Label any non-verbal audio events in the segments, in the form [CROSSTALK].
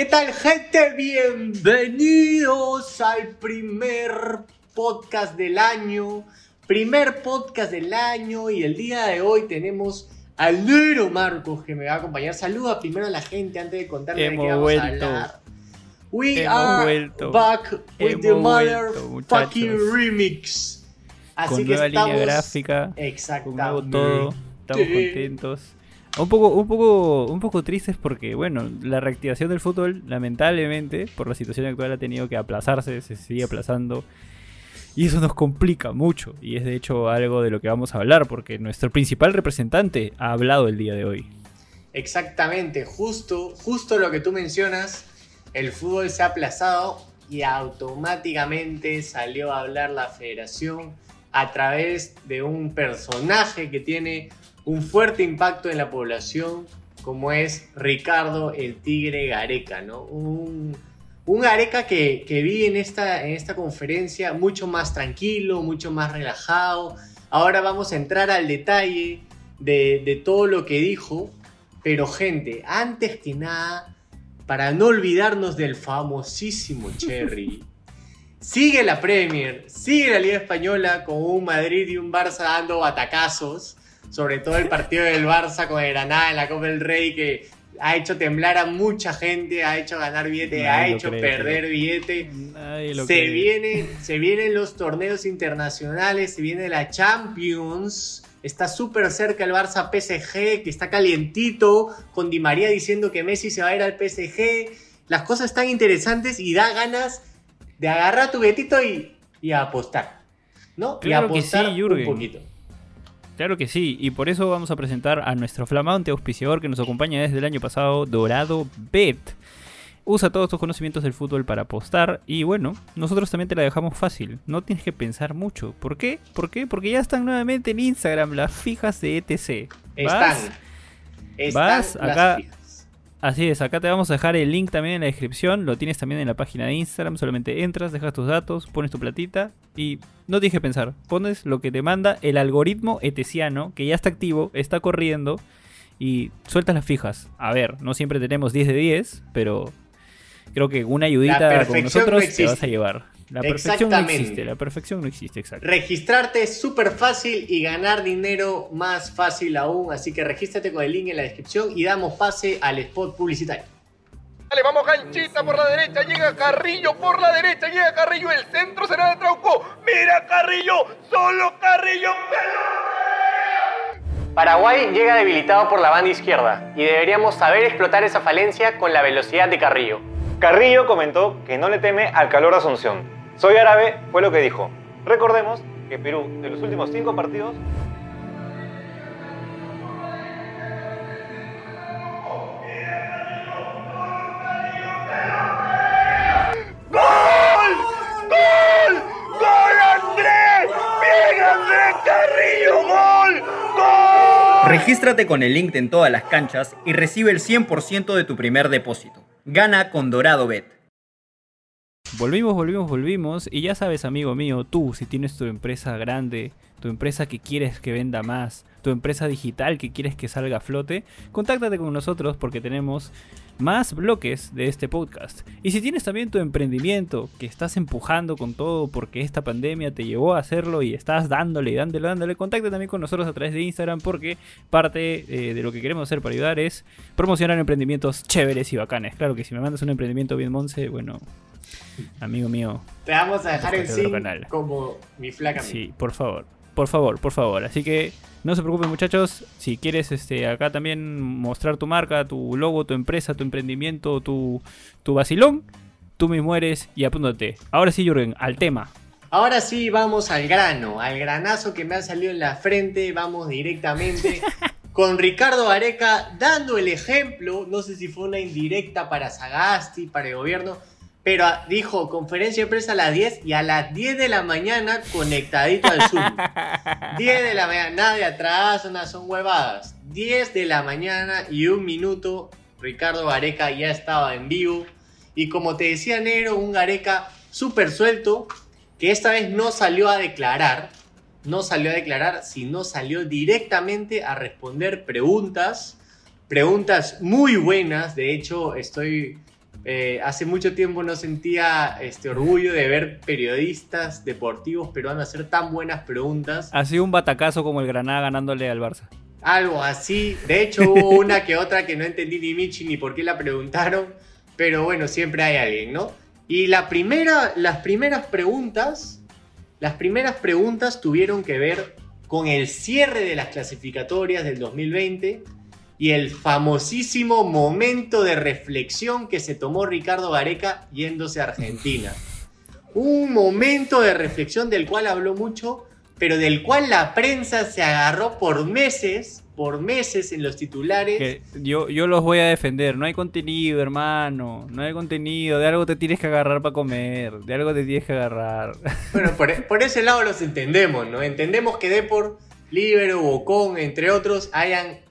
¿Qué tal gente? Bienvenidos al primer podcast del año. Primer podcast del año y el día de hoy tenemos al Nero Marcos que me va a acompañar. Saluda primero a la gente antes de contarle de qué vamos vuelto. a hablar. We Hemos are vuelto. back with the Hemos vuelto, motherfucking remix. Así con que nueva estamos... línea gráfica, con Exactamente. nuevo todo, estamos contentos. Un poco, un poco, un poco tristes porque, bueno, la reactivación del fútbol, lamentablemente, por la situación actual, ha tenido que aplazarse, se sigue aplazando. Y eso nos complica mucho. Y es de hecho algo de lo que vamos a hablar, porque nuestro principal representante ha hablado el día de hoy. Exactamente, justo, justo lo que tú mencionas, el fútbol se ha aplazado y automáticamente salió a hablar la federación a través de un personaje que tiene un fuerte impacto en la población, como es Ricardo el Tigre Gareca, ¿no? Un, un Gareca que, que vi en esta, en esta conferencia mucho más tranquilo, mucho más relajado. Ahora vamos a entrar al detalle de, de todo lo que dijo, pero gente, antes que nada, para no olvidarnos del famosísimo Cherry, [LAUGHS] sigue la Premier, sigue la Liga Española con un Madrid y un Barça dando batacazos, sobre todo el partido del Barça con el Granada en la Copa del Rey que ha hecho temblar a mucha gente, ha hecho ganar billete, Nadie ha hecho cree, perder tío. billete. Se, cree. viene, se vienen los torneos internacionales, se viene la Champions. Está súper cerca el Barça PSG, que está calientito, con Di María diciendo que Messi se va a ir al PSG. Las cosas están interesantes y da ganas de agarrar tu billetito y, y a apostar. ¿No? Claro y que apostar sí, un poquito. Claro que sí, y por eso vamos a presentar a nuestro flamante auspiciador que nos acompaña desde el año pasado, Dorado Bet. Usa todos tus conocimientos del fútbol para apostar y bueno, nosotros también te la dejamos fácil, no tienes que pensar mucho. ¿Por qué? ¿Por qué? Porque ya están nuevamente en Instagram las fijas de ETC. ¿Vas? Están. Están vas las acá. fijas. Así es, acá te vamos a dejar el link también en la descripción, lo tienes también en la página de Instagram, solamente entras, dejas tus datos, pones tu platita y no tienes que pensar, pones lo que te manda el algoritmo etesiano, que ya está activo, está corriendo y sueltas las fijas. A ver, no siempre tenemos 10 de 10, pero creo que una ayudita con nosotros no te vas a llevar. La perfección no existe, la perfección no existe, exacto. Registrarte es súper fácil y ganar dinero más fácil aún, así que regístrate con el link en la descripción y damos pase al spot publicitario. Dale, vamos Ganchita por la derecha, llega Carrillo por la derecha, llega Carrillo, el centro será de Trauco. Mira Carrillo, solo Carrillo. Paraguay llega debilitado por la banda izquierda y deberíamos saber explotar esa falencia con la velocidad de Carrillo. Carrillo comentó que no le teme al calor de Asunción. Soy árabe, fue lo que dijo. Recordemos que Perú, de los últimos cinco partidos, ¡Gol! ¡Gol! ¡Gol Andrés! ¡Bien Andrés Carrillo! ¡Gol! ¡Gol! Regístrate con el link en todas las canchas y recibe el 100% de tu primer depósito. Gana con Dorado Bet. Volvimos, volvimos, volvimos. Y ya sabes, amigo mío, tú, si tienes tu empresa grande, tu empresa que quieres que venda más, tu empresa digital que quieres que salga a flote, contáctate con nosotros porque tenemos más bloques de este podcast. Y si tienes también tu emprendimiento que estás empujando con todo porque esta pandemia te llevó a hacerlo y estás dándole y dándole, dándole, contacta también con nosotros a través de Instagram porque parte eh, de lo que queremos hacer para ayudar es promocionar emprendimientos chéveres y bacanes. Claro que si me mandas un emprendimiento bien monce, bueno, amigo mío, Te vamos a dejar el canal. como mi flaca. Sí, por favor. Por favor, por favor. Así que no se preocupen muchachos. Si quieres este, acá también mostrar tu marca, tu logo, tu empresa, tu emprendimiento, tu, tu vacilón, tú mismo eres y apúntate. Ahora sí, Jürgen, al tema. Ahora sí, vamos al grano, al granazo que me ha salido en la frente. Vamos directamente [LAUGHS] con Ricardo Areca dando el ejemplo. No sé si fue una indirecta para Sagasti, para el gobierno, pero dijo conferencia de prensa a las 10 y a las 10 de la mañana conectadito al Zoom. [LAUGHS] 10 de la mañana, nada de atrás, nada, son huevadas. 10 de la mañana y un minuto, Ricardo Gareca ya estaba en vivo. Y como te decía Negro, un Gareca súper suelto, que esta vez no salió a declarar, no salió a declarar, sino salió directamente a responder preguntas, preguntas muy buenas, de hecho estoy Eh, hace mucho tiempo no sentía este orgullo de ver periodistas deportivos peruanos hacer tan buenas preguntas. Ha sido un batacazo como el Granada ganándole al Barça. Algo así. De hecho, hubo [LAUGHS] una que otra que no entendí ni Michi ni por qué la preguntaron. Pero bueno, siempre hay alguien, ¿no? Y la primera, las primeras preguntas, las primeras preguntas tuvieron que ver con el cierre de las clasificatorias del 2020 y el famosísimo momento de reflexión que se tomó Ricardo Gareca yéndose a Argentina. Un momento de reflexión del cual habló mucho, pero del cual la prensa se agarró por meses, por meses en los titulares. Que yo, yo los voy a defender. No hay contenido, hermano. No hay contenido. De algo te tienes que agarrar para comer. De algo te tienes que agarrar. [LAUGHS] Bueno, por, por ese lado los entendemos, ¿no? Entendemos que Depor, Libero, Bocón, entre otros, hayan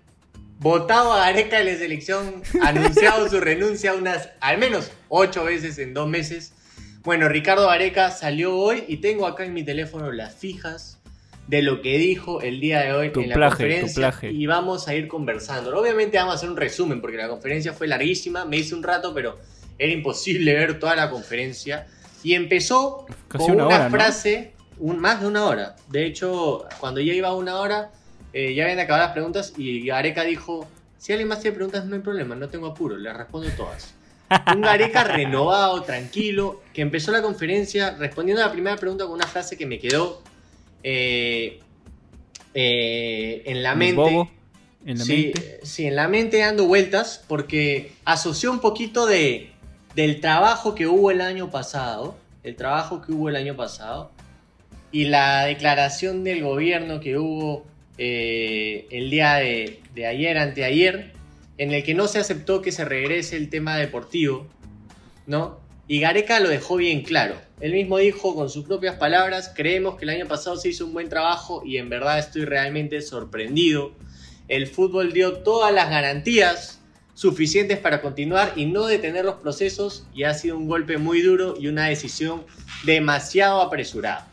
votado a Gareca en la selección, anunciado su renuncia unas, al menos ocho veces en dos meses. Bueno, Ricardo Gareca salió hoy y tengo acá en mi teléfono las fijas de lo que dijo el día de hoy Tu en la plaje, conferencia y vamos a ir conversando. Obviamente vamos a hacer un resumen porque la conferencia fue larguísima, me hice un rato, pero era imposible ver toda la conferencia y empezó Casi con una una, hora, ¿no? frase, un, más de una hora. De hecho, cuando ya iba a una hora, eh, ya habían acabado las preguntas y Gareca dijo, si alguien más tiene preguntas no hay problema, no tengo apuro, les respondo todas. Un Gareca renovado, tranquilo, que empezó la conferencia respondiendo a la primera pregunta con una frase que me quedó eh, eh, en la mente. bobo en la sí, mente. sí, en la mente dando vueltas porque asoció un poquito de, del trabajo que hubo el año pasado, el trabajo que hubo el año pasado y la declaración del gobierno que hubo eh, el día de, de ayer, anteayer, en el que no se aceptó que se regrese el tema deportivo, ¿no? Y Gareca lo dejó bien claro. Él mismo dijo con sus propias palabras, creemos que el año pasado se hizo un buen trabajo y en verdad estoy realmente sorprendido. El fútbol dio todas las garantías suficientes para continuar y no detener los procesos y ha sido un golpe muy duro y una decisión demasiado apresurada.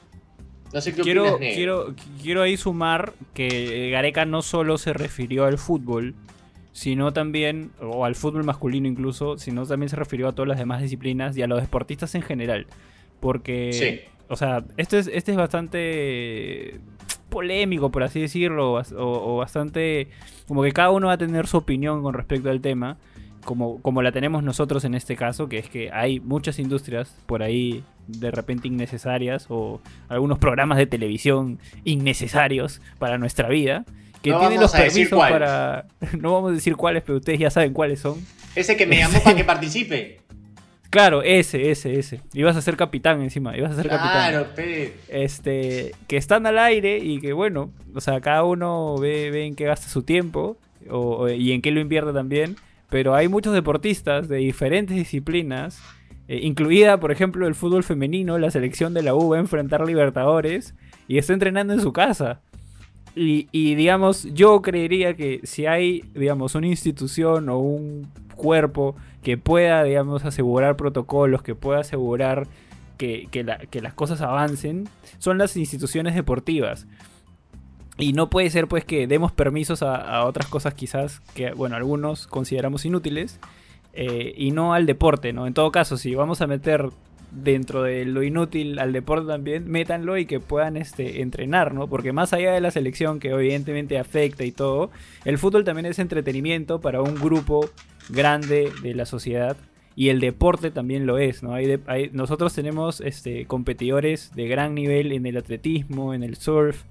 No sé qué Quiero, opinas, quiero, quiero ahí sumar que Gareca no solo se refirió al fútbol, sino también, o al fútbol masculino incluso, sino también se refirió a todas las demás disciplinas y a los deportistas en general. Porque, Sí. o sea, este es, este es bastante polémico, por así decirlo, o, o bastante... Como que cada uno va a tener su opinión con respecto al tema, como, como la tenemos nosotros en este caso, que es que hay muchas industrias por ahí de repente innecesarias o algunos programas de televisión innecesarios para nuestra vida que No tienen los permisos para [LAUGHS] no vamos a decir cuáles pero ustedes ya saben cuáles son Ese que me llamó [LAUGHS] para que participe. claro ese ese ese ibas a ser capitán encima ibas a ser capitán Claro, pe. este que están al aire y que bueno o sea cada uno ve, ve en qué gasta su tiempo o- y en qué lo invierte también pero hay muchos deportistas de diferentes disciplinas eh, incluida por ejemplo el fútbol femenino la selección de la U va a enfrentar Libertadores y está entrenando en su casa y, digamos yo creería que si hay digamos una institución o un cuerpo que pueda digamos asegurar protocolos que pueda asegurar que, que las cosas avancen son las instituciones deportivas. Y no puede ser pues que demos permisos a, a otras cosas quizás que, bueno, algunos consideramos inútiles eh, y no al deporte, ¿no? En todo caso, si vamos a meter dentro de lo inútil al deporte también, métanlo y que puedan este, entrenar, ¿no? Porque más allá de la selección que evidentemente afecta y todo, el fútbol también es entretenimiento para un grupo grande de la sociedad y el deporte también lo es, ¿no? Hay de- hay- nosotros tenemos este, competidores de gran nivel en el atletismo, en el surf,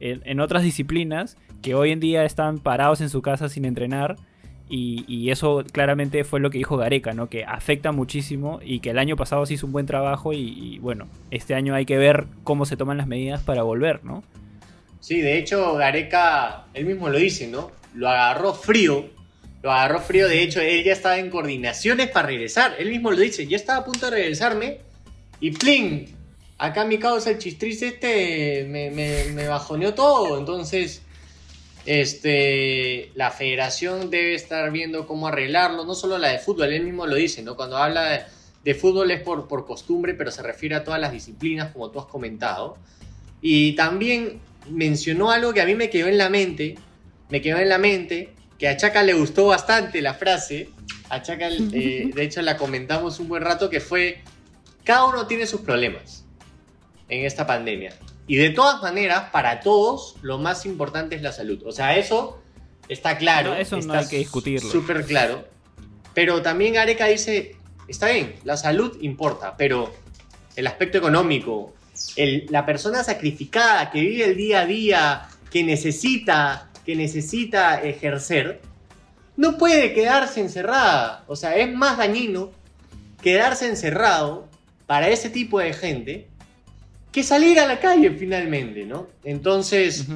en, en otras disciplinas que hoy en día están parados en su casa sin entrenar y, eso claramente fue lo que dijo Gareca, ¿no? Que afecta muchísimo y que el año pasado se hizo un buen trabajo y, bueno, este año hay que ver cómo se toman las medidas para volver, ¿no? Sí, de hecho, Gareca, él mismo lo dice, ¿no? Lo agarró frío. Lo agarró frío, de hecho, él ya estaba en coordinaciones para regresar. Él mismo lo dice, yo estaba a punto de regresarme y ¡pling! Acá mi causa, el chistriz este, me bajoneó todo. Entonces, este, la federación debe estar viendo cómo arreglarlo. No solo la de fútbol, él mismo lo dice, ¿no? Cuando habla de, de fútbol es por, por costumbre, pero se refiere a todas las disciplinas, como tú has comentado. Y también mencionó algo que a mí me quedó en la mente, me quedó en la mente, que a Chaca le gustó bastante la frase. A Chaca, eh, [LAUGHS] de hecho, la comentamos un buen rato, que fue, cada uno tiene sus problemas en esta pandemia. Y de todas maneras, para todos, lo más importante es la salud. O sea, eso está claro. No, eso no está hay que discutirlo. Súper claro. Pero también Areca dice, está bien, la salud importa, pero el aspecto económico, el- la persona sacrificada que vive el día a día, que necesita, que necesita ejercer, no puede quedarse encerrada. O sea, es más dañino quedarse encerrado para ese tipo de gente que salir a la calle finalmente, ¿no? Entonces,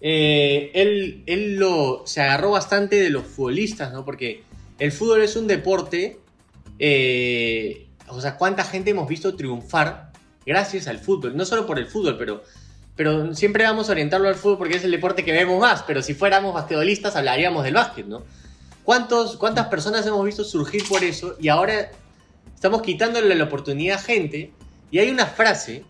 eh, él, él lo, se agarró bastante de los futbolistas, ¿no? Porque el fútbol es un deporte, eh, o sea, cuánta gente hemos visto triunfar gracias al fútbol, no solo por el fútbol, pero, pero siempre vamos a orientarlo al fútbol porque es el deporte que vemos más, pero si fuéramos basquetbolistas hablaríamos del básquet, ¿no? ¿Cuántos, ¿Cuántas personas hemos visto surgir por eso y ahora estamos quitándole la oportunidad a gente? Y hay una frase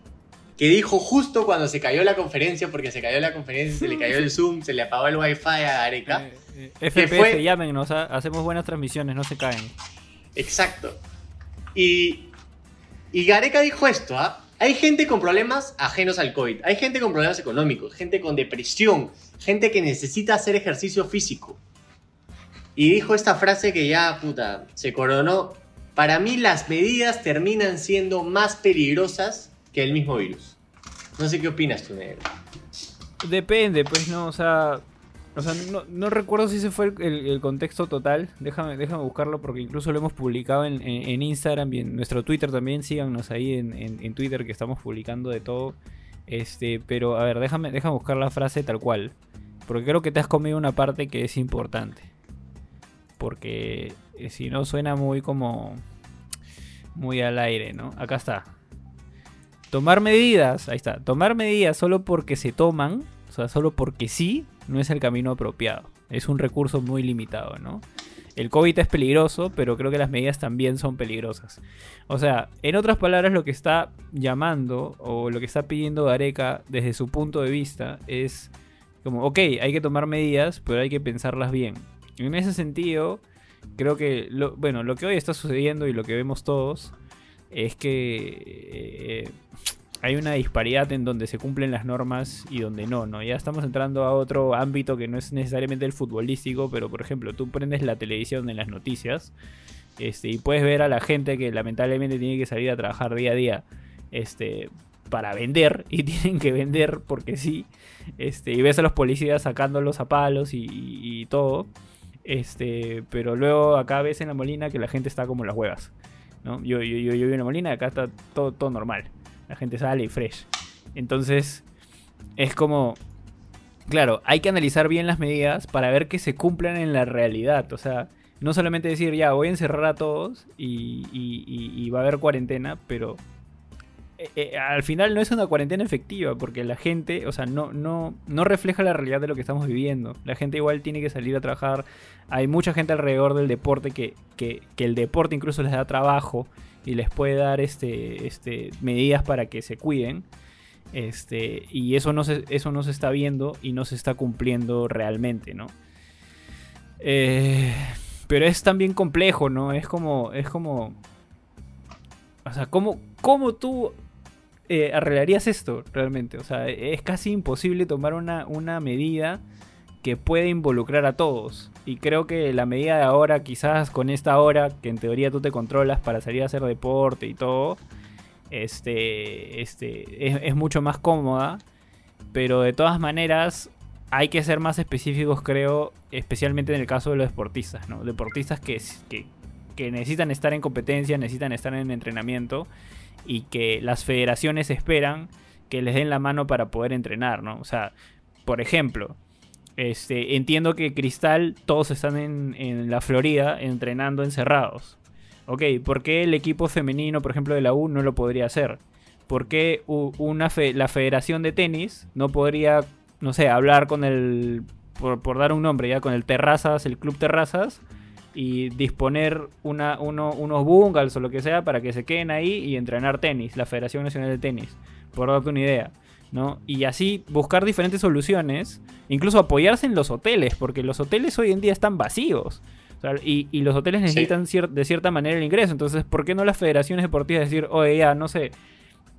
que dijo justo cuando se cayó la conferencia, porque se cayó la conferencia, se le cayó el Zoom, se le apagó el wifi a Areca. Eh, eh, FPS, fue- llámenos, ha- hacemos buenas transmisiones, no se caen. Exacto. Y, y Gareca dijo esto, ¿ah? Hay gente con problemas ajenos al COVID, hay gente con problemas económicos, gente con depresión, gente que necesita hacer ejercicio físico. Y dijo esta frase que ya, puta, se coronó. Para mí las medidas terminan siendo más peligrosas que el mismo virus. No sé qué opinas tú, negro. Depende, pues no, o sea. O sea, no, recuerdo si ese fue el, contexto total. Déjame, déjame buscarlo porque incluso lo hemos publicado en, en- Instagram y en nuestro Twitter también. Síganos ahí en, en- Twitter que estamos publicando de todo. Este, pero a ver, déjame, déjame buscar la frase tal cual. Porque creo que te has comido una parte que es importante. Porque si no suena muy como. Muy al aire, ¿no? Acá está. Tomar medidas, ahí está. Tomar medidas solo porque se toman, o sea, solo porque sí, no es el camino apropiado. Es un recurso muy limitado, ¿no? El COVID es peligroso, pero creo que las medidas también son peligrosas. O sea, en otras palabras, lo que está llamando o lo que está pidiendo Gareca desde su punto de vista es como, ok, hay que tomar medidas, pero hay que pensarlas bien. En ese sentido, creo que, bueno, lo que hoy está sucediendo y lo que vemos todos es que eh, hay una disparidad en donde se cumplen las normas y donde no, ¿no? Ya estamos entrando a otro ámbito que no es necesariamente el futbolístico, pero por ejemplo, tú prendes la televisión en las noticias este, y puedes ver a la gente que lamentablemente tiene que salir a trabajar día a día este, para vender y [LAUGHS] tienen que vender porque sí, este, y ves a los policías sacándolos a palos y- y todo, este, pero luego acá ves en la molina que la gente está como las huevas. ¿no? Yo, yo, yo, yo vivo en la molina acá está todo, todo normal. La gente sale y fresh. Entonces, es como. Claro, hay que analizar bien las medidas para ver que se cumplan en la realidad. O sea, no solamente decir, ya, voy a encerrar a todos y, y- y- y va a haber cuarentena, pero eh, eh, al final no es una cuarentena efectiva, porque la gente, o sea, no, no, no refleja la realidad de lo que estamos viviendo. La gente igual tiene que salir a trabajar. Hay mucha gente alrededor del deporte que, que, que el deporte incluso les da trabajo y les puede dar este, este, medidas para que se cuiden. Este, y eso no, se, eso no se está viendo y no se está cumpliendo realmente, ¿no? Eh, pero es también complejo, ¿no? Es como. Es como. O sea, ¿cómo, cómo tú eh, arreglarías esto realmente? O sea, es casi imposible tomar una, una medida que puede involucrar a todos. Y creo que la medida de ahora, quizás con esta hora, que en teoría tú te controlas para salir a hacer deporte y todo, este, este, es, mucho más cómoda. Pero de todas maneras, hay que ser más específicos, creo, especialmente en el caso de los deportistas, ¿no? Deportistas que, que, que necesitan estar en competencia, necesitan estar en entrenamiento y que las federaciones esperan que les den la mano para poder entrenar, ¿no? O sea, por ejemplo, este, entiendo que Cristal todos están en, en la Florida entrenando encerrados. Ok, ¿por qué el equipo femenino, por ejemplo, de la U no lo podría hacer? ¿Por qué una la Federación de Tenis no podría, no sé, hablar con el, por, por dar un nombre, ya con el Terrazas, el Club Terrazas, y disponer una, uno- unos bungalows o lo que sea para que se queden ahí y entrenar tenis, la Federación Nacional de Tenis, por darte una idea. ¿no? Y así buscar diferentes soluciones, incluso apoyarse en los hoteles, porque los hoteles hoy en día están vacíos. O sea, y, y los hoteles necesitan cier- de cierta manera el ingreso. Entonces, ¿por qué no las federaciones deportivas decir, oye, ya, no sé,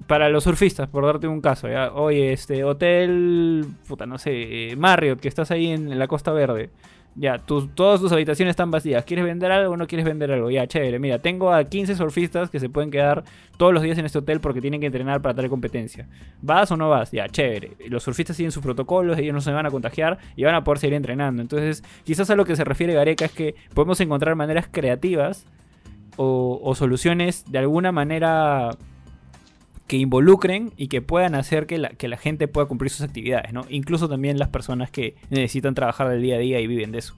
para los surfistas, por darte un caso, ya, oye, este hotel, puta, no sé, eh, Marriott, que estás ahí en, en la Costa Verde. Ya, tus- todas tus habitaciones están vacías. ¿Quieres vender algo o no quieres vender algo? Ya, chévere. Mira, tengo a 15 surfistas que se pueden quedar todos los días en este hotel porque tienen que entrenar para tal competencia. ¿Vas o no vas? Ya, chévere. Los surfistas siguen sus protocolos, ellos no se van a contagiar y van a poder seguir entrenando. Entonces, quizás a lo que se refiere Gareca es que podemos encontrar maneras creativas o, o soluciones de alguna manera que involucren y que puedan hacer que la, que la gente pueda cumplir sus actividades, ¿no? Incluso también las personas que necesitan trabajar del día a día y viven de eso.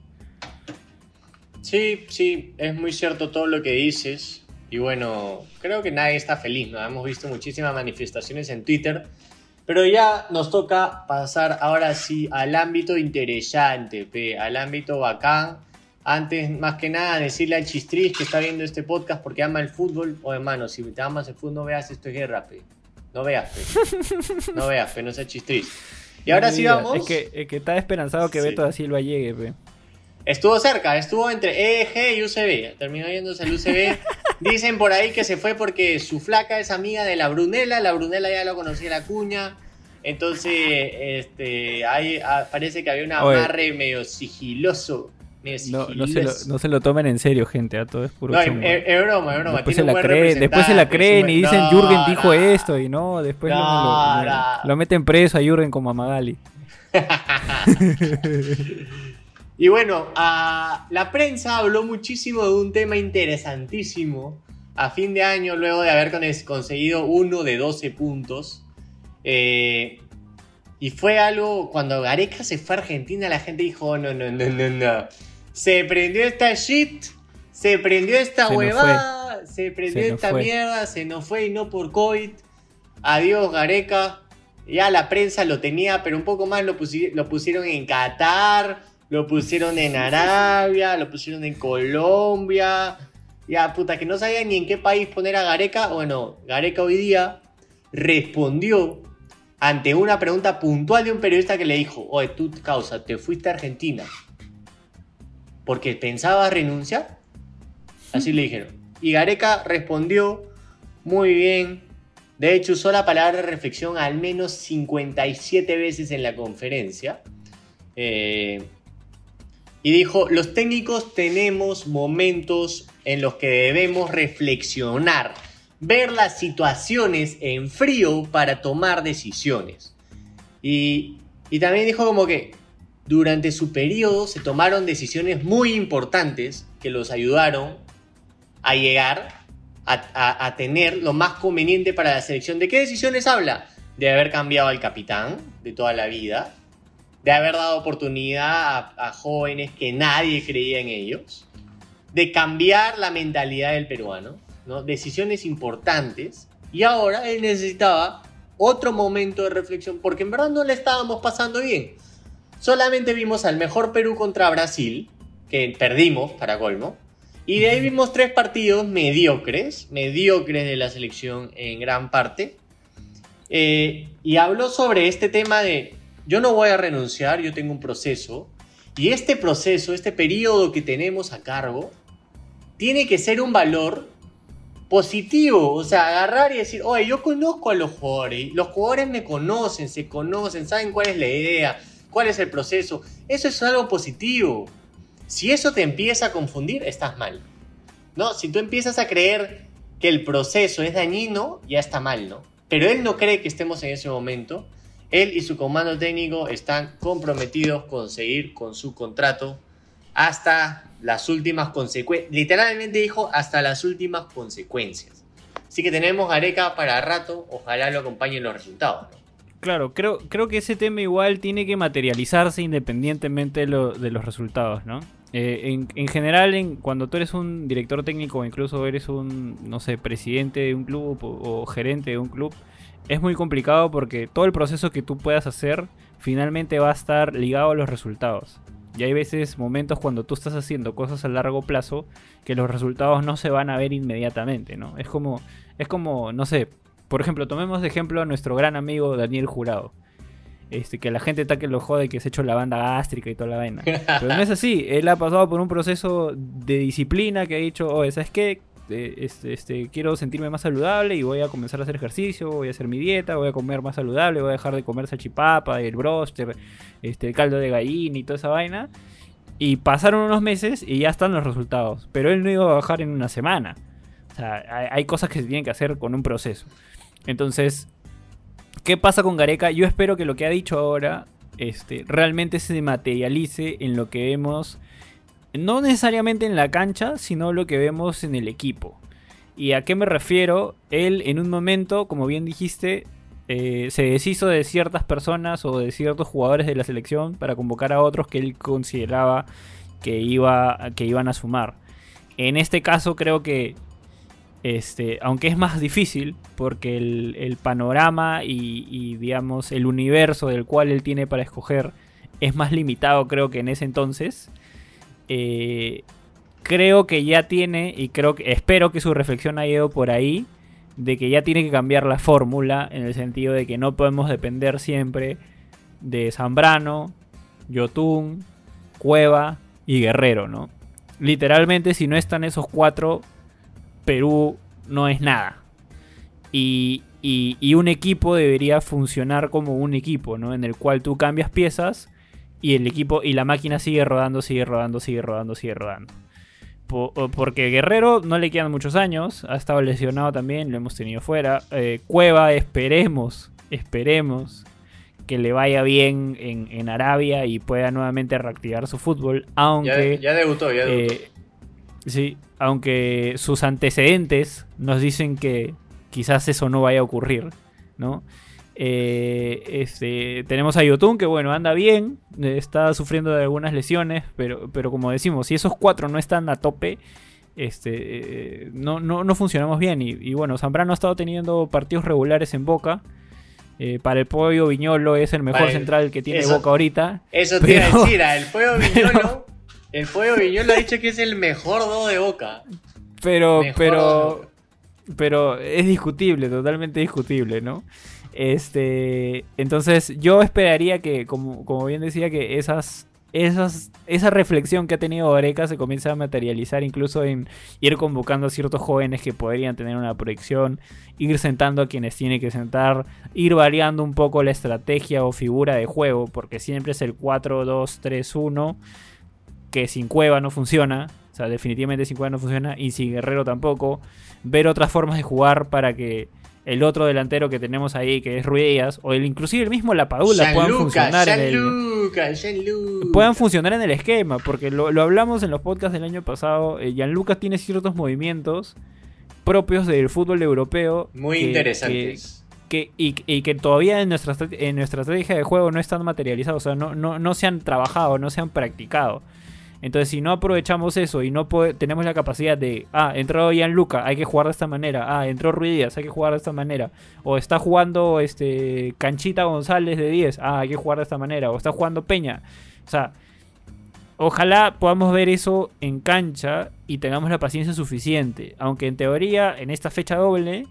Sí, sí, es muy cierto todo lo que dices. Y bueno, creo que nadie está feliz, ¿no? Hemos visto muchísimas manifestaciones en Twitter. Pero ya nos toca pasar ahora sí al ámbito interesante, al ámbito bacán. Antes, más que nada, decirle al Chistris que está viendo este podcast porque ama el fútbol. O hermano, si te amas el fútbol, no veas esto es guerra, pe. No veas, pe. No veas, pe, no seas Chistris. Y ahora sí vamos. Es que, es que está esperanzado que Sí. Beto da Silva llegue, pe. Estuvo cerca, estuvo entre EEG y UCB. Terminó yéndose al UCB. [LAUGHS] Dicen por ahí que se fue porque su flaca es amiga de la Brunella. La Brunella ya lo conocía la cuña. Entonces, este, ahí ah, parece que había un Oye. amarre medio sigiloso. No, no, se lo, no se lo tomen en serio, gente. a todo es puro No, es, broma, es broma. Después se, la creen, después se la creen y dicen No, Jürgen dijo esto y no, después lo- meten preso a Jürgen como a Magali. [LAUGHS] Y bueno, la prensa habló muchísimo de un tema interesantísimo a fin de año, luego de haber con- conseguido uno de 12 puntos. Eh, y fue algo, cuando Gareca se fue a Argentina, la gente dijo, "Oh, no, no, no, no, no. Se prendió esta shit, se prendió esta Se huevada, se prendió Se esta mierda, se nos fue y no por COVID. Adiós, Gareca. Ya la prensa lo tenía, pero un poco más lo, pusi- lo pusieron en Qatar, lo pusieron en Arabia, lo pusieron en Colombia. Ya, puta, que no sabían ni en qué país poner a Gareca. Bueno, Gareca hoy día respondió ante una pregunta puntual de un periodista que le dijo, oye, tú, causa, te fuiste a Argentina porque pensabas renunciar. Así le dijeron. Y Gareca respondió muy bien. De hecho, usó la palabra reflexión al menos 57 veces en la conferencia. Eh, y dijo, los técnicos tenemos momentos en los que debemos reflexionar, ver las situaciones en frío para tomar decisiones. Y, y también dijo como que durante su periodo se tomaron decisiones muy importantes que los ayudaron a llegar a, a- tener lo más conveniente para la selección. ¿De qué decisiones habla? De haber cambiado al capitán de toda la vida, de haber dado oportunidad a jóvenes que nadie creía en ellos, de cambiar la mentalidad del peruano, ¿no? decisiones importantes. Y ahora él necesitaba otro momento de reflexión, porque en verdad no le estábamos pasando bien. Solamente vimos al mejor Perú contra Brasil, que perdimos para colmo. Y de ahí vimos tres partidos mediocres, mediocres de la selección en gran parte. Eh, y habló sobre este tema de, yo no voy a renunciar, yo tengo un proceso. Y este proceso, este periodo que tenemos a cargo, tiene que ser un valor positivo. O sea, agarrar y decir, oye, yo conozco a los jugadores, los jugadores me conocen, se conocen, saben cuál es la idea, cuál es el proceso. Eso es algo positivo. Si eso te empieza a confundir, estás mal. ¿No? Si tú empiezas a creer que el proceso es dañino, ya está mal, ¿no? Pero él no cree que estemos en ese momento. Él y su comando técnico están comprometidos con seguir con su contrato hasta las últimas consecuencias. Literalmente dijo hasta las últimas consecuencias. Así que tenemos Gareca para rato. Ojalá lo acompañen los resultados. ¿no? Claro, creo, creo que ese tema igual tiene que materializarse independientemente de, de los resultados, ¿no? Eh, en, en general, en, cuando tú eres un director técnico o incluso eres un, no sé, presidente de un club o gerente de un club, es muy complicado porque todo el proceso que tú puedas hacer finalmente va a estar ligado a los resultados. Y hay veces, momentos cuando tú estás haciendo cosas a largo plazo que los resultados no se van a ver inmediatamente, ¿no? Es como, es como, no sé, por ejemplo, tomemos de ejemplo a nuestro gran amigo Daniel Jurado. Este, que la gente está que lo jode que se ha hecho la banda gástrica y toda la vaina. [LAUGHS] Pero no es así. Él ha pasado por un proceso de disciplina que ha dicho, oye, ¿sabes qué? Eh, este, este, quiero sentirme más saludable y voy a comenzar a hacer ejercicio, voy a hacer mi dieta, voy a comer más saludable, voy a dejar de comer salchipapa, el broster, este, el caldo de gallina y toda esa vaina. Y pasaron unos meses y ya están los resultados. Pero él no iba a bajar en una semana. O sea, hay, hay cosas que se tienen que hacer con un proceso. Entonces, ¿qué pasa con Gareca? Yo espero que lo que ha dicho ahora este, realmente se materialice en lo que vemos, no necesariamente en la cancha, sino lo que vemos en el equipo. ¿Y a qué me refiero? Él en un momento, como bien dijiste, eh, se deshizo de ciertas personas o de ciertos jugadores de la selección para convocar a otros que él consideraba que, iba, que iban a sumar. En este caso creo que este, aunque es más difícil, porque el, panorama y, digamos, el universo del cual él tiene para escoger es más limitado, creo que en ese entonces. Eh, creo que ya tiene, y creo que espero que su reflexión haya ido por ahí, de que ya tiene que cambiar la fórmula, en el sentido de que no podemos depender siempre de Zambrano, Yotun, Cueva y Guerrero, ¿no? Literalmente, si no están esos cuatro, Perú no es nada. Y, un equipo debería funcionar como un equipo, ¿no? En el cual tú cambias piezas y el equipo y la máquina sigue rodando, sigue rodando, sigue rodando, sigue rodando. porque Guerrero no le quedan muchos años, ha estado lesionado también, lo hemos tenido fuera. Eh, Cueva, esperemos, esperemos que le vaya bien en, Arabia y pueda nuevamente reactivar su fútbol. Aunque. Ya, debutó, ya debutó. Eh, Sí, aunque sus antecedentes nos dicen que quizás eso no vaya a ocurrir, ¿no? Eh, este, tenemos a Yotun que bueno, anda bien, está sufriendo de algunas lesiones, pero, pero como decimos, si esos cuatro no están a tope, este, no, no, funcionamos bien. Y, bueno, Zambrano ha estado teniendo partidos regulares en Boca. Eh, para el pollo Viñolo es el mejor central que tiene Boca ahorita. Eso te iba a decir, el [LAUGHS] pollo Viñolo el Pollo Viñolo ha dicho que es el mejor do de Boca. Pero, pero, pero es discutible, totalmente discutible, ¿no? Este, entonces yo esperaría que, como, como bien decía, que esas, esas, esa reflexión que ha tenido Oreca se comience a materializar incluso en ir convocando a ciertos jóvenes que podrían tener una proyección, ir sentando a quienes tiene que sentar, ir variando un poco la estrategia o figura de juego, porque siempre es el 4-2-3-1 que sin Cueva no funciona. O sea, definitivamente sin Cueva no funciona. Y sin Guerrero tampoco. Ver otras formas de jugar para que el otro delantero que tenemos ahí, que es Ruidías, o el, inclusive el mismo Lapadula, puedan funcionar en el. Puedan funcionar en el esquema. Porque lo, hablamos en los podcasts del año pasado. Eh, Gianluca tiene ciertos movimientos propios del fútbol europeo. Muy interesantes. Que, y, que todavía en nuestra, en nuestra estrategia de juego no están materializados, o sea, no, no, no se han trabajado, no se han practicado. Entonces, si no aprovechamos eso y no tenemos la capacidad de, ah, entró Luca, hay que jugar de esta manera, ah, entró Ruidías, hay que jugar de esta manera, o está jugando este Canchita González de 10, ah, hay que jugar de esta manera, o está jugando Peña. O sea, ojalá podamos ver eso en cancha y tengamos la paciencia suficiente. Aunque en teoría, en esta fecha doble,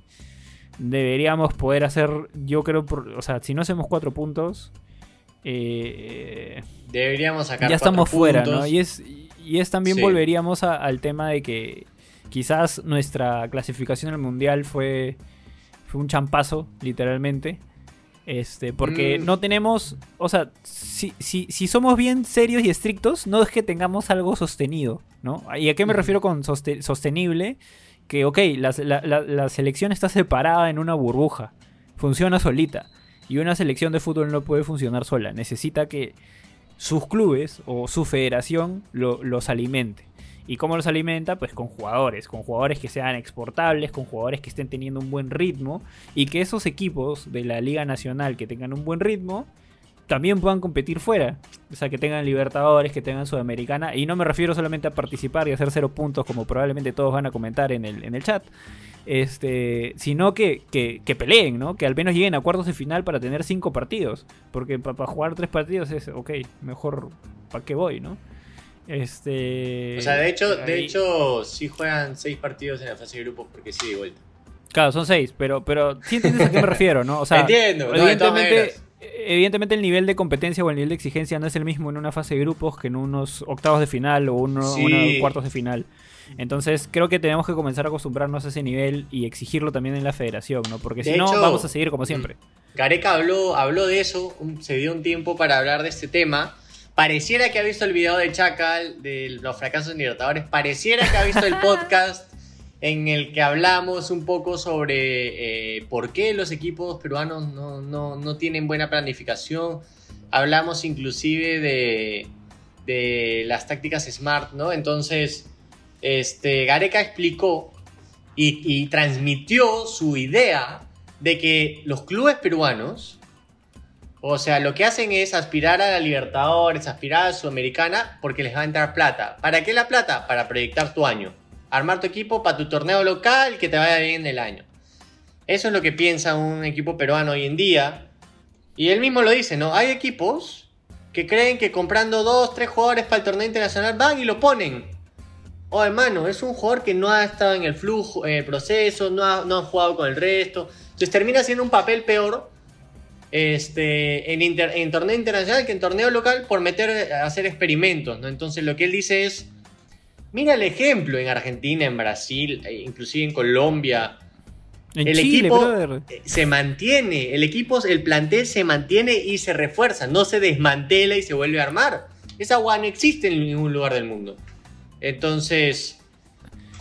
deberíamos poder hacer, yo creo, o sea, si no hacemos cuatro puntos, eh, Deberíamos sacar. Ya estamos fuera, ¿no? Y es, y es también volveríamos al tema de que quizás nuestra clasificación al mundial fue, fue un champazo, literalmente. Este, porque mm. no tenemos, o sea, si, si, si, somos bien serios y estrictos, no es que tengamos algo sostenido, ¿no? ¿Y a qué me mm. refiero con sostenible? Que, ok, la, la selección está separada en una burbuja, funciona solita. Y una selección de fútbol no puede funcionar sola. Necesita que sus clubes o su federación los alimente. ¿Y cómo los alimenta? Pues con jugadores, con jugadores que sean exportables, con jugadores que estén teniendo un buen ritmo y que esos equipos de la Liga Nacional que tengan un buen ritmo también puedan competir fuera. O sea, que tengan Libertadores, que tengan Sudamericana. Y no me refiero solamente a participar y hacer cero puntos como probablemente todos van a comentar en el, en el chat este, sino que, que, peleen, ¿no? Que al menos lleguen a cuartos de final para tener cinco partidos. Porque para jugar tres partidos es, ok, mejor, ¿para qué voy, no? Este. O sea, de hecho, de hecho, sí juegan seis partidos en la fase de grupos porque sí de vuelta. Claro, son seis, pero, pero sí entiendes a qué me refiero, ¿no? O sea, Entiendo, evidentemente, evidentemente el nivel de competencia o el nivel de exigencia no es el mismo en una fase de grupos que en unos octavos de final o uno, Sí. unos cuartos de final. Entonces creo que tenemos que comenzar a acostumbrarnos a ese nivel y exigirlo también en la federación, ¿no? Porque si no, vamos a seguir como siempre. Gareca habló, habló de eso, se dio un tiempo para hablar de este tema. Pareciera que ha visto el video de Chacal, de los fracasos en Libertadores. Pareciera que ha visto el [LAUGHS] podcast en el que hablamos un poco sobre eh, por qué los equipos peruanos no, no- no tienen buena planificación. Hablamos inclusive de, de las tácticas Smart, ¿no? Entonces, este, Gareca explicó y, transmitió su idea de que los clubes peruanos, o sea, lo que hacen es aspirar a la Libertadores, aspirar a Sudamericana, porque les va a entrar plata. ¿Para qué la plata? Para proyectar tu año. Armar tu equipo para tu torneo local que te vaya bien en el año. Eso es lo que piensa un equipo peruano hoy en día. Y él mismo lo dice, ¿no? Hay equipos que creen que comprando dos, tres jugadores para el torneo internacional van y lo ponen. Oh, hermano, es un jugador que no ha estado en el flujo, en el proceso, no ha, no ha jugado con el resto. Entonces termina siendo un papel peor este, en, inter- en torneo internacional que en torneo local por meter hacer experimentos. ¿no? Entonces lo que él dice es, mira el ejemplo en Argentina, en Brasil, e inclusive en Colombia. En el Chile, equipo brother. se mantiene, el equipo, el plantel se mantiene y se refuerza, no se desmantela y se vuelve a armar. Esa agua no existe en ningún lugar del mundo. Entonces...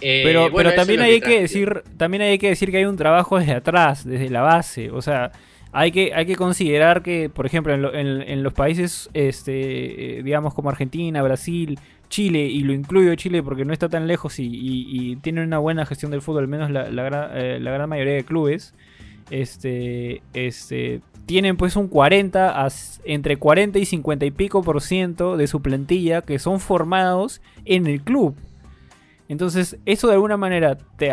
eh, Pero, bueno, pero también hay que decir, también hay que decir que hay un trabajo desde atrás, desde la base. O sea, hay que, hay que considerar que, por ejemplo, en, lo- en- en los países, este, eh, digamos como Argentina, Brasil, Chile, y lo incluyo Chile porque no está tan lejos y, y, y tiene una buena gestión del fútbol, al menos la, la, gran, eh, la gran mayoría de clubes, este, este, tienen pues un 40, a s- entre 40 y 50 y pico por ciento de su plantilla que son formados en el club. Entonces, eso de alguna manera te,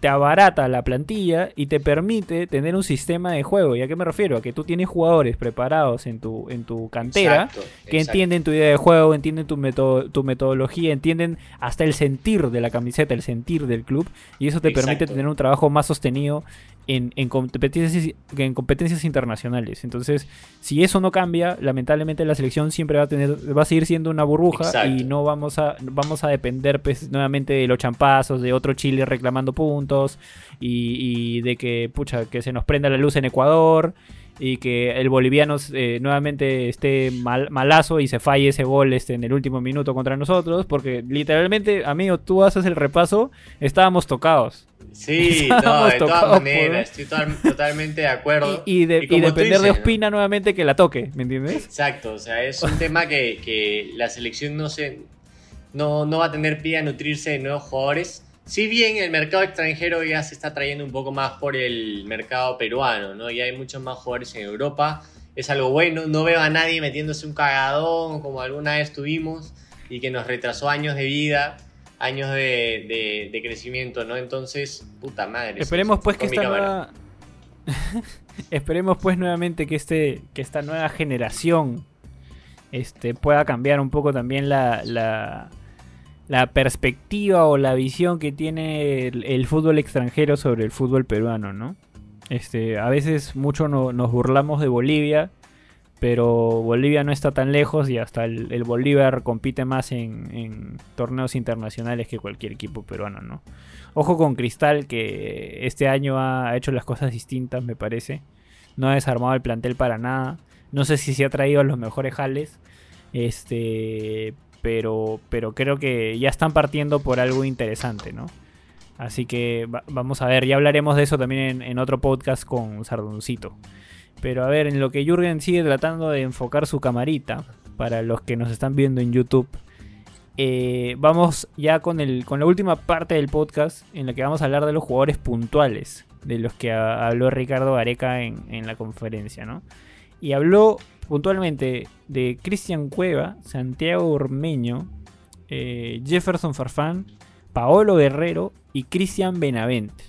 te abarata la plantilla y te permite tener un sistema de juego. ¿Y a qué me refiero? A que tú tienes jugadores preparados en tu, en tu cantera Exacto, que exacto. entienden tu idea de juego, entienden tu, meto- tu metodología, entienden hasta el sentir de la camiseta, el sentir del club. Y eso te permite tener un trabajo más sostenido en, en competencias, en competencias internacionales. Entonces, si eso no cambia, lamentablemente la selección siempre va a tener, va a seguir siendo una burbuja y no vamos a, vamos a depender pues, nuevamente de los champazos, de otro Chile reclamando puntos y, y de que pucha, que se nos prenda la luz en Ecuador y que el boliviano eh, nuevamente esté mal- malazo y se falle ese gol este, en el último minuto contra nosotros, porque literalmente, amigo, tú haces el repaso, estábamos tocados. Sí, [LAUGHS] no, de tocados todas por- maneras, estoy total- totalmente de acuerdo. Y, y de- depender de. Ospina nuevamente que la toque, ¿me entiendes? Exacto, o sea, es un tema que, que la selección no, se, no, no va a tener pie a nutrirse de nuevos jugadores. Si bien el mercado extranjero ya se está trayendo un poco más por el mercado peruano, ¿no? Ya hay muchos más jugadores en Europa, es algo bueno. No veo a nadie metiéndose un cagadón como alguna vez tuvimos y que nos retrasó años de vida, años de, de- de crecimiento, ¿no? Entonces, puta madre. Esperemos pues que esta nueva... [LAUGHS] Esperemos pues nuevamente que este que esta nueva generación este pueda cambiar un poco también la, la, la perspectiva o la visión que tiene el, fútbol extranjero sobre el fútbol peruano, ¿no? Este, a veces mucho no- nos burlamos de Bolivia, pero Bolivia no está tan lejos y hasta el, Bolívar compite más en, en torneos internacionales que cualquier equipo peruano, ¿no? Ojo con Cristal, que este año ha hecho las cosas distintas, me parece. No ha desarmado el plantel para nada. No sé si se ha traído a los mejores jales. Este. Pero, pero creo que ya están partiendo por algo interesante, ¿no? Así que va- vamos a ver, ya hablaremos de eso también en, otro podcast con Sardoncito. Pero a ver, en lo que Jürgen sigue tratando de enfocar su camarita, para los que nos están viendo en YouTube, eh, vamos ya con, el, con la última parte del podcast en la que vamos a hablar de los jugadores puntuales, de los que ha- habló Ricardo Gareca en, en la conferencia, ¿no? Y habló puntualmente de Cristian Cueva, Santiago Ormeño, eh, Jefferson Farfán, Paolo Guerrero y Cristian Benavente.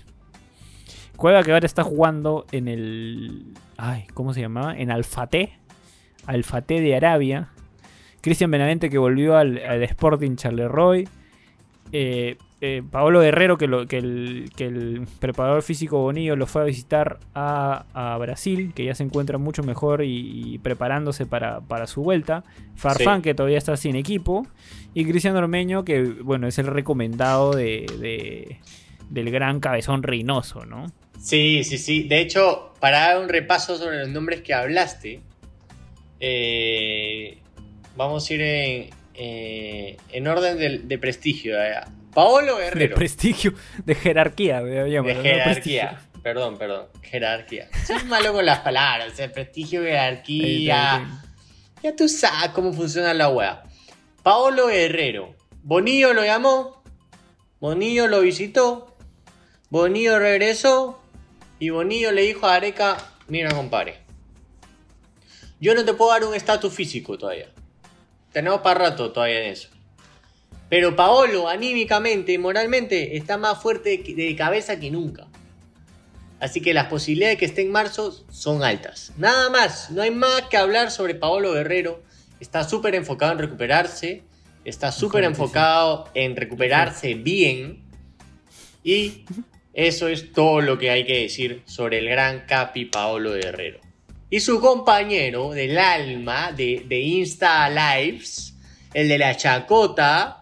Cueva que ahora está jugando en el... Ay, ¿cómo se llamaba? En Alfate. Alfate de Arabia. Cristian Benavente que volvió al, al Sporting Charleroi. Eh, eh, Paolo Guerrero, que, lo, que, el, que el preparador físico Bonillo lo fue a visitar a, a Brasil, que ya se encuentra mucho mejor y, y preparándose para, para, su vuelta. Farfán, Sí. que todavía está sin equipo. Y Cristiano Ormeño, que bueno, es el recomendado de, de- del gran cabezón Reynoso, ¿no? Sí, sí, sí. De hecho, para dar un repaso sobre los nombres que hablaste, eh, vamos a ir en, eh, en orden de, de prestigio. Paolo De Guerrero. prestigio, de jerarquía, De no jerarquía. Perdón, perdón. Jerarquía. Soy malo con las palabras. El prestigio, Ahí está, ahí jerarquía. Ya tú sabes cómo funciona la wea. Paolo Guerrero. Bonillo lo llamó. Bonillo lo visitó. Bonillo regresó. Y Bonillo le dijo a Areca: Mira, compadre. Yo no te puedo dar un estatus físico todavía. Tenemos para rato todavía en eso. Pero Paolo, anímicamente y moralmente, está más fuerte de cabeza que nunca. Así que las posibilidades de que esté en marzo son altas. Nada más, no hay más que hablar sobre Paolo Guerrero. Está súper enfocado en recuperarse. Está súper enfocado en recuperarse bien. Y eso es todo lo que hay que decir sobre el gran Capi Paolo Guerrero. Y su compañero del alma de, de Insta Lives, el de la chacota,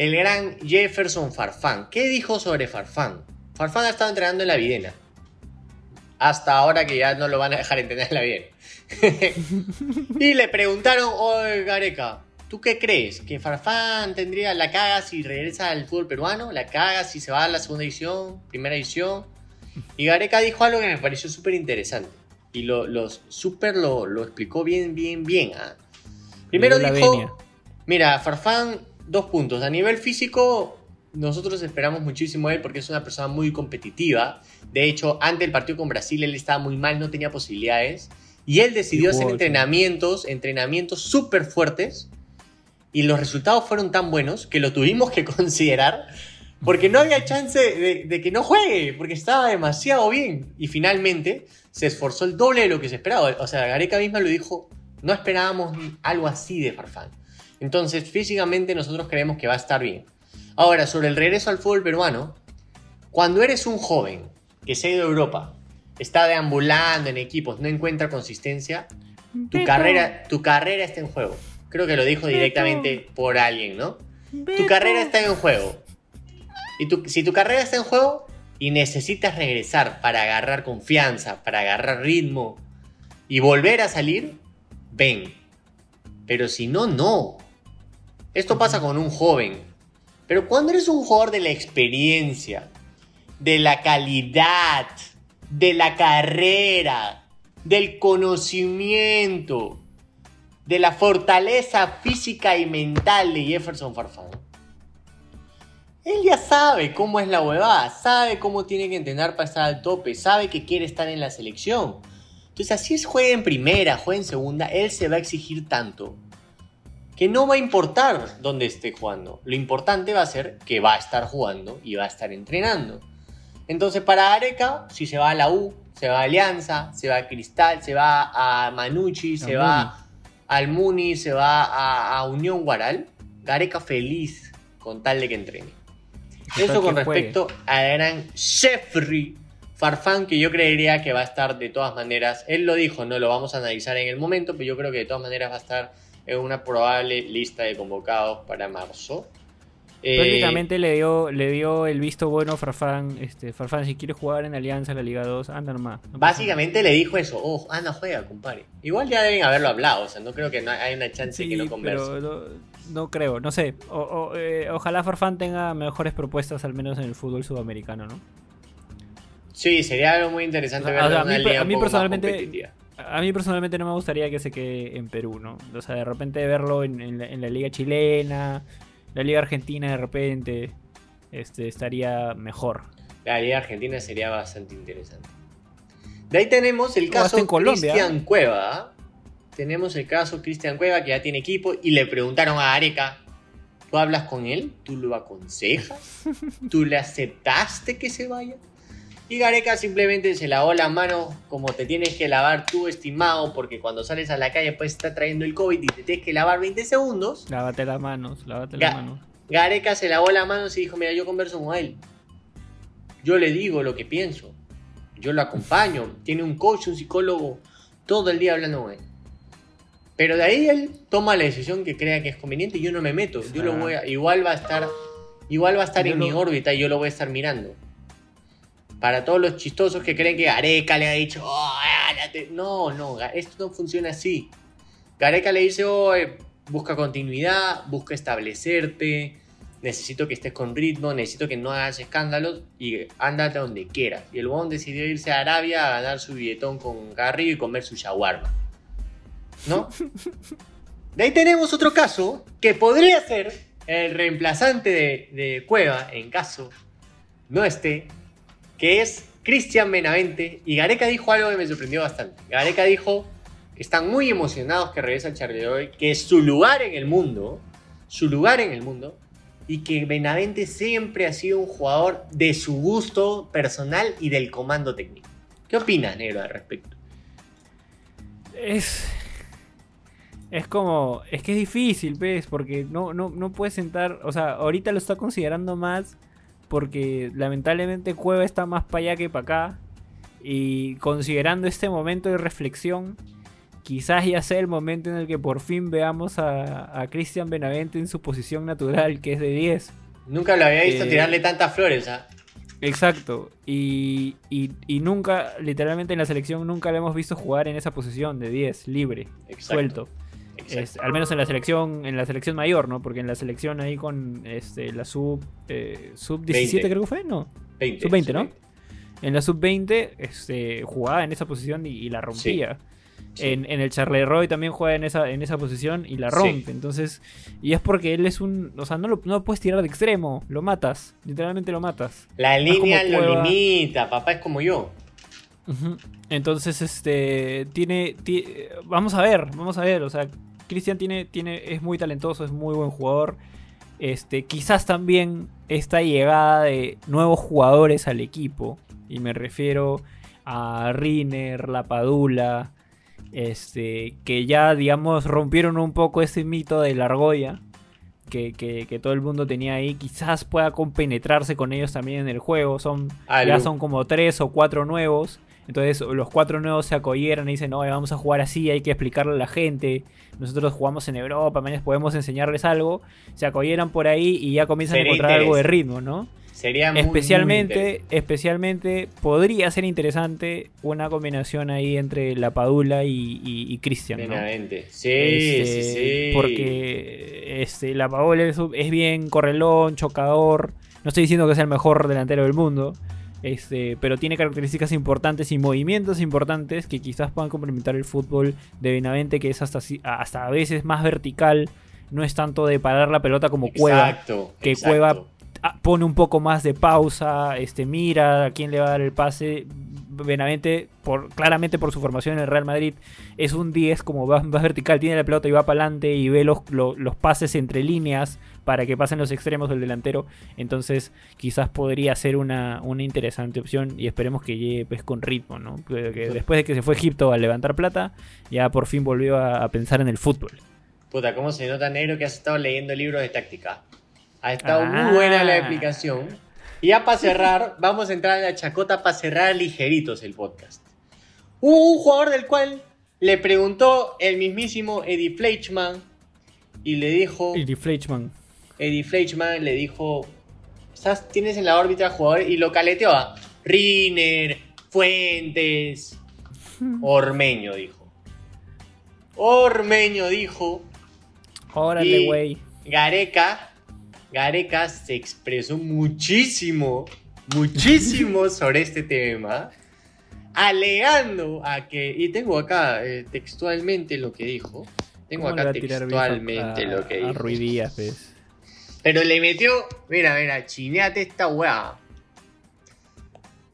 el gran Jefferson Farfán. ¿Qué dijo sobre Farfán? Farfán ha estado entrenando en la Videna. Hasta ahora que ya no lo van a dejar entrenar en la Videna. [LAUGHS] y le preguntaron, oye Gareca, ¿tú qué crees? ¿Que Farfán tendría la caga si regresa al fútbol peruano? ¿La caga si se va a la segunda edición, primera edición? Y Gareca dijo algo que me pareció súper interesante. Y lo, los súper lo, lo explicó bien, bien, bien. ¿ah? Primero dijo, venia. mira, Farfán, dos puntos. A nivel físico, nosotros esperamos muchísimo de él porque es una persona muy competitiva. De hecho, antes del partido con Brasil, él estaba muy mal, no tenía posibilidades. Y él decidió hacer entrenamientos, entrenamientos súper fuertes. Y los resultados fueron tan buenos que lo tuvimos que [LAUGHS] considerar. Porque no había chance de, de que no juegue, porque estaba demasiado bien. Y finalmente se esforzó el doble de lo que se esperaba. O sea, Gareca misma lo dijo, no esperábamos algo así de Farfán. Entonces, físicamente nosotros creemos que va a estar bien. Ahora, sobre el regreso al fútbol peruano, cuando eres un joven que se ha ido a Europa, está deambulando en equipos, no encuentra consistencia, tu carrera, tu carrera está en juego. Creo que lo dijo directamente por alguien, ¿no? Tu carrera está en juego. Y tu- si tu carrera está en juego y necesitas regresar para agarrar confianza, para agarrar ritmo y volver a salir, ven. Pero si no, no. Esto pasa con un joven. Pero cuando eres un jugador de la experiencia, de la calidad, de la carrera, del conocimiento, de la fortaleza física y mental de Jefferson Farfán, él ya sabe cómo es la huevada, sabe cómo tiene que entrenar para estar al tope, sabe que quiere estar en la selección. Entonces, así es juega en primera, juega en segunda, él se va a exigir tanto que no va a importar dónde esté jugando. Lo importante va a ser que va a estar jugando y va a estar entrenando. Entonces, para Areca, si se va a la U, se va a Alianza, se va a Cristal, se va a Manucci, se Muni. va al Muni, se va a, a Unión Guaral, Gareca feliz con tal de que entrene. Eso con respecto al gran Jeffrey Farfán, que yo creería que va a estar de todas maneras. Él lo dijo, no lo vamos a analizar en el momento, pero yo creo que de todas maneras va a estar en una probable lista de convocados para marzo. Eh, Prácticamente le dio, le dio el visto bueno a Farfán. Este, Farfán, si quieres jugar en Alianza, la Liga 2, anda nomás. no Básicamente le dijo eso, oh, anda, juega, compadre. Igual ya deben haberlo hablado, o sea, no creo que no hay una chance Sí, que no converse. no, no creo, no sé. O- o, eh, ojalá Farfán tenga mejores propuestas, al menos en el fútbol sudamericano, ¿no? Sí, sería algo muy interesante O sea, verlo a mí a mí personalmente-. A mí personalmente no me gustaría que se quede en Perú, ¿no? O sea, de repente verlo en, en la, en la liga chilena, la liga argentina de repente, este, estaría mejor. La liga argentina sería bastante interesante. De ahí tenemos el caso en Colombia. Cristian Cueva. Tenemos el caso Cristian Cueva que ya tiene equipo y le preguntaron a Areca, ¿tú hablas con él? ¿Tú lo aconsejas? ¿Tú le aceptaste que se vaya? Y Gareca simplemente se lavó las manos como te tienes que lavar tú, estimado, porque cuando sales a la calle puedes estar trayendo el COVID y te tienes que lavar 20 segundos. Lávate las manos, lávate las manos. Gareca se lavó las manos y dijo, mira, yo converso con él. Yo le digo lo que pienso. Yo lo acompaño. Tiene un coach, un psicólogo, todo el día hablando con él. Pero de ahí él toma la decisión que crea que es conveniente y yo no me meto. Yo lo voy a, igual va a estar, igual va a estar Yo en mi órbita y yo lo voy a estar mirando. Para todos los chistosos que creen que Gareca le ha dicho, "Oh, ándate". no, no, esto no funciona así. Gareca le dice, oh, eh, busca continuidad, busca establecerte, necesito que estés con ritmo, necesito que no hagas escándalos y ándate a donde quieras. Y el huevón decidió irse a Arabia a ganar su billetón con Garrido y comer su shawarma. ¿No? [LAUGHS] De ahí tenemos otro caso que podría ser el reemplazante de, de Cueva en caso no esté, que es Cristian Benavente. Y Gareca dijo algo que me sorprendió bastante. Gareca dijo que están muy emocionados que regresa al Charleroi, que es su lugar en el mundo, su lugar en el mundo, y que Benavente siempre ha sido un jugador de su gusto personal y del comando técnico. ¿Qué opinas, negro, al respecto? Es. Es como. Es que es difícil, ¿ves? Porque no, no, no puedes sentar. O sea, ahorita lo está considerando más. Porque lamentablemente Cueva está más para allá que para acá. Y considerando este momento de reflexión. Quizás ya sea el momento en el que por fin veamos a, a Cristian Benavente en su posición natural, que es de 10. Nunca lo había visto Eh, tirarle tantas flores, ¿ah? Exacto. Y, y, y nunca, literalmente en la selección, nunca lo hemos visto jugar en esa posición de 10, libre, Exacto. suelto. Es- al menos en la selección, en la selección mayor, ¿no? Porque en la selección ahí con este, la sub, eh, sub 17 20. creo que fue, ¿no? 20, sub 20, ¿no? En la sub 20 este, jugaba en esa posición y, y la rompía. Sí. En, en el Charleroi también juega en esa, en esa posición y la Sí. rompe. Entonces, y es porque él es un. O sea, no lo, no lo puedes tirar de extremo, lo matas. Literalmente lo matas. La línea lo Cueva. limita, papá es como yo. Entonces, este, tiene, ti- vamos a ver, vamos a ver, o sea, Cristian tiene, tiene, es muy talentoso, es muy buen jugador. Este, quizás también esta llegada de nuevos jugadores al equipo, y me refiero a Riner, La Padula, este, que ya, digamos, rompieron un poco ese mito de la argolla. Que, que- que todo el mundo tenía ahí, quizás pueda compenetrarse con ellos también en el juego. Son Ah, ya son como tres o cuatro nuevos. Entonces los cuatro nuevos se acogieron y dicen, no, vamos a jugar así, hay que explicarle a la gente. Nosotros jugamos en Europa, mañana podemos enseñarles algo. Se acogieron por ahí y ya comienzan Sería a encontrar algo de ritmo, ¿no? Sería muy, especialmente, especialmente podría ser interesante una combinación ahí entre la Padula y, y, y Cristian, ¿no? Sí, Este, sí, sí. Porque este, la Paola es, es bien correlón, chocador. No estoy diciendo que sea el mejor delantero del mundo. Este, pero tiene características importantes y movimientos importantes que quizás puedan complementar el fútbol de Benavente, que es hasta, hasta a veces más vertical. No es tanto de parar la pelota como Cueva. Exacto. que exacto. Cueva ah, pone un poco más de pausa, este, mira a quién le va a dar el pase. Benavente, por, claramente por su formación en el Real Madrid, es un 10 como va vertical, tiene la pelota y va para adelante y ve los, lo- los pases entre líneas para que pasen los extremos del delantero. Entonces, quizás podría ser una, una interesante opción y esperemos que llegue pues, con ritmo, ¿no? Que- que después de que se fue a Egipto a levantar plata, ya por fin volvió a, a pensar en el fútbol. Puta, ¿cómo se nota, negro, que has estado leyendo libros de táctica? Ha estado Ah. muy buena la explicación. Y ya para cerrar, [LAUGHS] vamos a entrar a la chacota para cerrar ligeritos el podcast. Hubo un jugador del cual le preguntó el mismísimo Eddie Fleischmann y le dijo... Y Fleischmann. Eddie Fleischmann le dijo, "Estás- tienes en la órbita jugador y lo caleteó a Riner, Fuentes, [LAUGHS] Ormeño dijo. Ormeño dijo, Órale, güey. Gareca, Gareca se expresó muchísimo, muchísimo [LAUGHS] sobre este tema, alegando a que, y tengo acá eh, textualmente lo que dijo, tengo ¿Cómo le va acá textualmente a- lo que dijo. Ruidías, pues? Pero le metió. Mira, mira, chineate esta weá.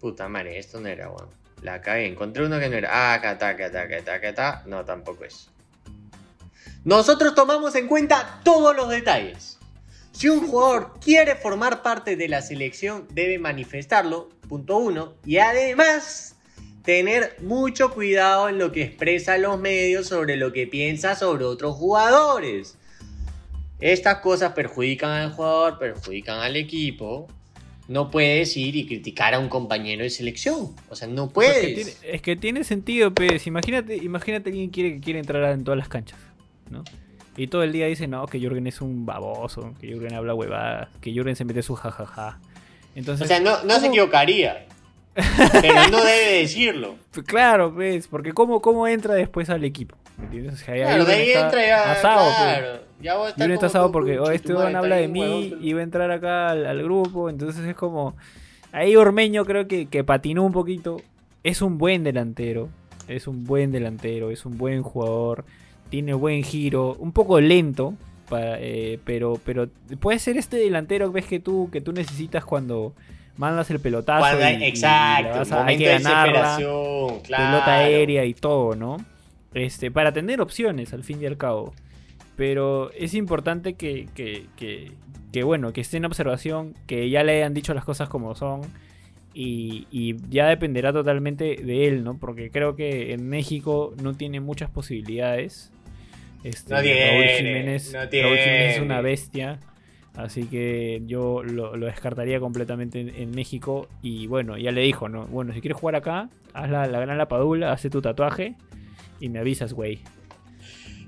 Puta madre, esto no era weón. La cagué, encontré uno que no era. Ah, acá está, acá está, acá está. No, tampoco es. Nosotros tomamos en cuenta todos los detalles. Si un jugador quiere formar parte de la selección, debe manifestarlo, punto uno. Y además, tener mucho cuidado en lo que expresa a los medios sobre lo que piensa sobre otros jugadores. estas cosas perjudican al jugador, perjudican al equipo. No puedes ir y criticar a un compañero de selección. O sea, no puedes. tiene- es que tiene sentido, pues. Imagínate, imagínate alguien quiere que quiere entrar en todas las canchas, ¿no? Y todo el día dice, no, que Jürgen es un baboso, que Jürgen habla huevadas, que Jürgen se mete su jajaja. Entonces, O sea, no, no se ¿cómo- equivocaría. [LAUGHS] pero no debe decirlo. Pues Claro, pues, porque ¿cómo, cómo entra después al equipo? ¿Me entiendes? O sea, ya Claro, de ahí entra ya. asado, pues. claro. Ya estás Jürgen está asado porque oh, este don habla de mí y va a entrar acá al, al grupo, entonces es como... Ahí Ormeño creo que, que patinó un poquito. Es un buen delantero, es un buen delantero, es un buen jugador, tiene buen giro, un poco lento, para, eh, pero, pero puede ser este delantero ves que tú, que tú necesitas cuando mandas el pelotazo. Cuando hay- y- exacto, vas a- hay que ganarla claro. pelota aérea y todo, ¿no? Este, para tener opciones al fin y al cabo. Pero es importante que, que, que, que, bueno, que esté en observación, que ya le hayan dicho las cosas como son. Y, y ya dependerá totalmente de él, ¿no? Porque creo que en México no tiene muchas posibilidades. Este, No tiene, Raúl Jiménez, no Raúl. Jiménez es una bestia. Así que yo lo, lo descartaría completamente en, en México. Y bueno, ya le dijo, ¿no? Bueno, si quieres jugar acá, haz la, la gran lapadula, haz tu tatuaje y me avisas, güey.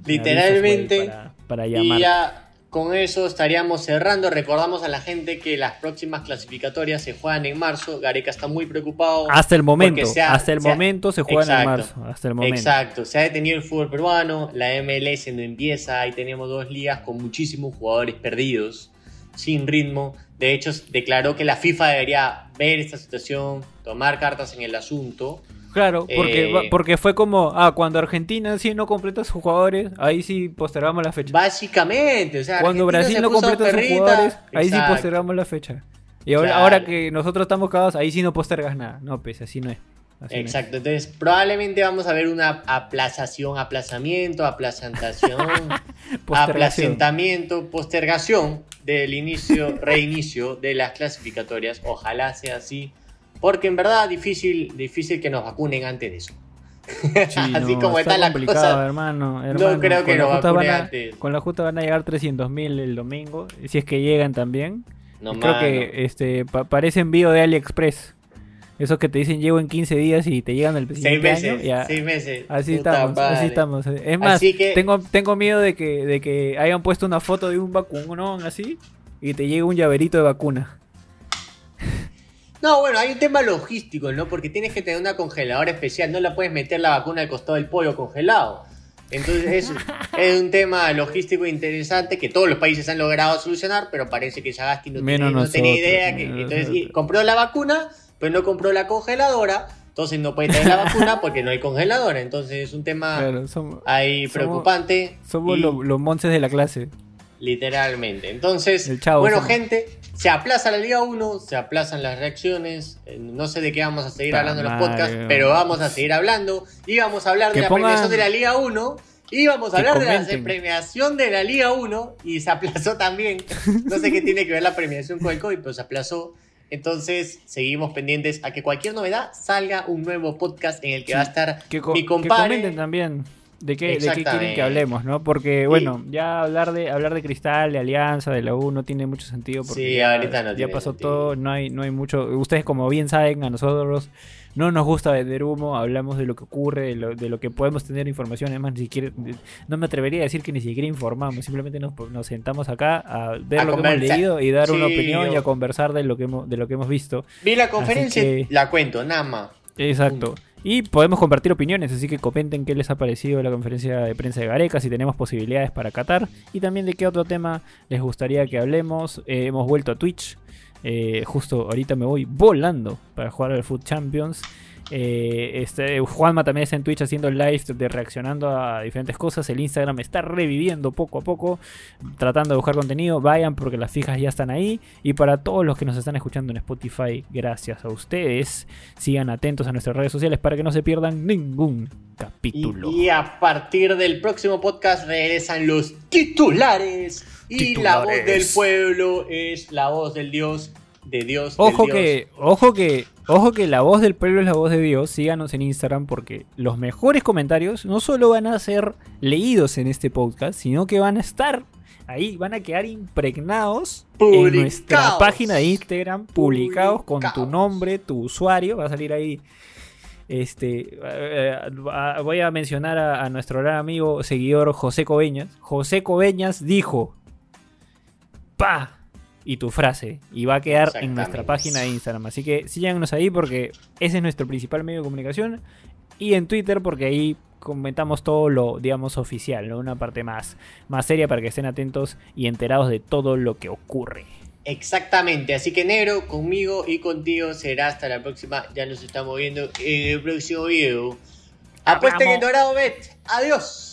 Me Literalmente. avisas, para, para Y llamar. ya con eso estaríamos cerrando. Recordamos a la gente que las próximas clasificatorias se juegan en marzo. Gareca está muy preocupado. Hasta el momento, ha- hasta el se ha- momento se juegan en marzo. Hasta el momento. Exacto, se ha detenido el fútbol peruano, la MLS no empieza, ahí tenemos dos ligas con muchísimos jugadores perdidos, sin ritmo. De hecho, declaró que la FIFA debería ver esta situación, tomar cartas en el asunto. Claro, porque, Eh, porque fue como, ah, cuando Argentina sí no completa sus jugadores, ahí sí postergamos la fecha. Básicamente, o sea, Cuando Argentina Brasil se no completa sus jugadores, ahí sí postergamos la fecha. Y ahora, Claro. ahora que nosotros estamos cagados, ahí sí no postergas nada. No, pues así no es. Así no es. Exacto, entonces probablemente vamos a ver una aplazación, aplazamiento, aplazación, [LAUGHS] Postergación. aplacentamiento, postergación del inicio, reinicio de las clasificatorias. Ojalá sea así, porque en verdad difícil, difícil que nos vacunen antes de eso. Sí, [LAUGHS] así no, como está está la cosa. hermano, hermano. No creo que nos vacunen van a- antes. Con la justa van a llegar 300.000 el domingo, si es que llegan también. No, Creo mano. que este pa- parece envío de AliExpress. Esos que te dicen llego en 15 días y te llegan el seis siguiente año. meses, ya. seis meses. Así Puta estamos, así estamos. Es más, que- tengo, tengo miedo de que, de que hayan puesto una foto de un vacunón así y te llegue un llaverito de vacuna. [LAUGHS] No, bueno, hay un tema logístico, ¿no? Porque tienes que tener una congeladora especial, no la puedes meter la vacuna al costado del pollo congelado. Entonces es, [LAUGHS] es un tema logístico interesante que todos los países han logrado solucionar, pero parece que Sagasti no, tiene, no tenía idea. Que, entonces y compró la vacuna, pero no compró la congeladora, entonces no puede tener la vacuna porque no hay congeladora. Entonces es un tema Claro, somos, ahí preocupante. somos y- lo- los monces de la clase. Literalmente. Entonces, chavo bueno, gente, se aplaza la Liga 1, se aplazan las reacciones. eh, No sé de qué vamos a seguir hablando en los podcasts, pero vamos a seguir hablando. Y vamos a hablar Que de la pongan- premiación de la Liga 1. Y vamos a Que hablar de la premiación de la Liga 1. Y se aplazó también. No sé qué tiene que ver la premiación con el COVID, pero se aplazó. Entonces, seguimos pendientes a que cualquier novedad salga un nuevo podcast en el que Sí, va a estar Que, mi que compadre. comenten también de qué, de qué quieren que hablemos, ¿no? Porque, bueno, ya hablar de hablar de Cristal, de Alianza, de la U no tiene mucho sentido porque Sí, ya, ahorita no ya tiene pasó sentido. todo, no hay, no hay mucho. Ustedes, como bien saben, a nosotros no nos gusta vender humo, hablamos de lo que ocurre, de lo, de lo que podemos tener información. Además, ni siquiera, no me atrevería a decir que ni siquiera informamos, simplemente nos, nos sentamos acá a ver A lo que hemos leído y dar una opinión y a conversar de lo que hemos, de lo que hemos visto. Vi la conferencia, que- la cuento, nada más. Exacto. Y podemos compartir opiniones, así que comenten qué les ha parecido la conferencia de prensa de Gareca, si tenemos posibilidades para Qatar y también de qué otro tema les gustaría que hablemos. Eh, hemos vuelto a Twitch, eh, justo ahorita me voy volando para jugar al Food Champions. Eh, este, Juanma también está en Twitch haciendo live de reaccionando a diferentes cosas. El Instagram está reviviendo poco a poco, tratando de buscar contenido. Vayan porque las fijas ya están ahí. Y para todos los que nos están escuchando en Spotify, gracias a ustedes. Sigan atentos a nuestras redes sociales para que no se pierdan ningún capítulo. Y, y a partir del próximo podcast regresan los titulares. Y la voz del pueblo es la voz del Dios, de Dios. Ojo del Dios. que, ojo que, ojo que la voz del pueblo es la voz de Dios. Síganos en Instagram porque los mejores comentarios no solo van a ser leídos en este podcast, sino que van a estar Ahí van a quedar impregnados en nuestra página de Instagram, publicados con tu nombre, tu usuario. Va a salir ahí. Este, eh, voy a mencionar a, a nuestro gran amigo seguidor José Coveñas. José Coveñas dijo: ¡Pa! Y tu frase. Y va a quedar en nuestra página de Instagram. Así que síganos ahí porque ese es nuestro principal medio de comunicación. Y en Twitter porque ahí comentamos todo lo, digamos, oficial, ¿no? Una parte más, más seria para que estén atentos y enterados de todo lo que ocurre. Exactamente, así que negro, conmigo y contigo será hasta la próxima. Ya nos estamos viendo en el próximo video. Apuesten en Dorado Bet. Adiós.